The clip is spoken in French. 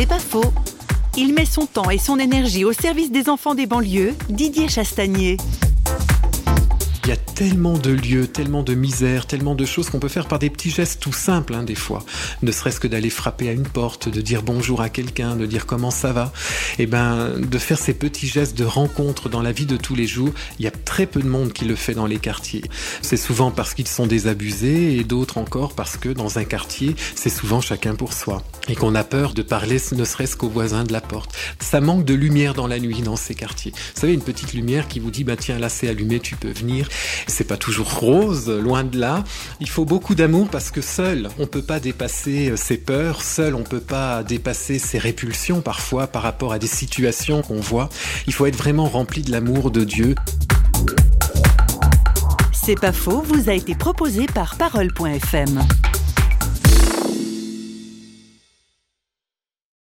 C'est pas faux. Il met son temps et son énergie au service des enfants des banlieues, Didier Chastagnier. Il y a tellement de lieux, tellement de misère, tellement de choses qu'on peut faire par des petits gestes tout simples, hein, des fois. Ne serait-ce que d'aller frapper à une porte, de dire bonjour à quelqu'un, de dire comment ça va. Et eh ben, de faire ces petits gestes de rencontre dans la vie de tous les jours, il y a très peu de monde qui le fait dans les quartiers. C'est souvent parce qu'ils sont désabusés et d'autres encore parce que dans un quartier, c'est souvent chacun pour soi. Et qu'on a peur de parler ne serait-ce qu'aux voisins de la porte. Ça manque de lumière dans la nuit dans ces quartiers. Vous savez, une petite lumière qui vous dit, bah tiens, là c'est allumé, tu peux venir. C'est pas toujours rose, loin de là. Il faut beaucoup d'amour parce que seul, on peut pas dépasser euh, ses peurs, seul, on peut pas dépasser ses répulsions parfois par rapport à des situations qu'on voit. Il faut être vraiment rempli de l'amour de Dieu. C'est pas faux, vous a été proposé par parole.fm.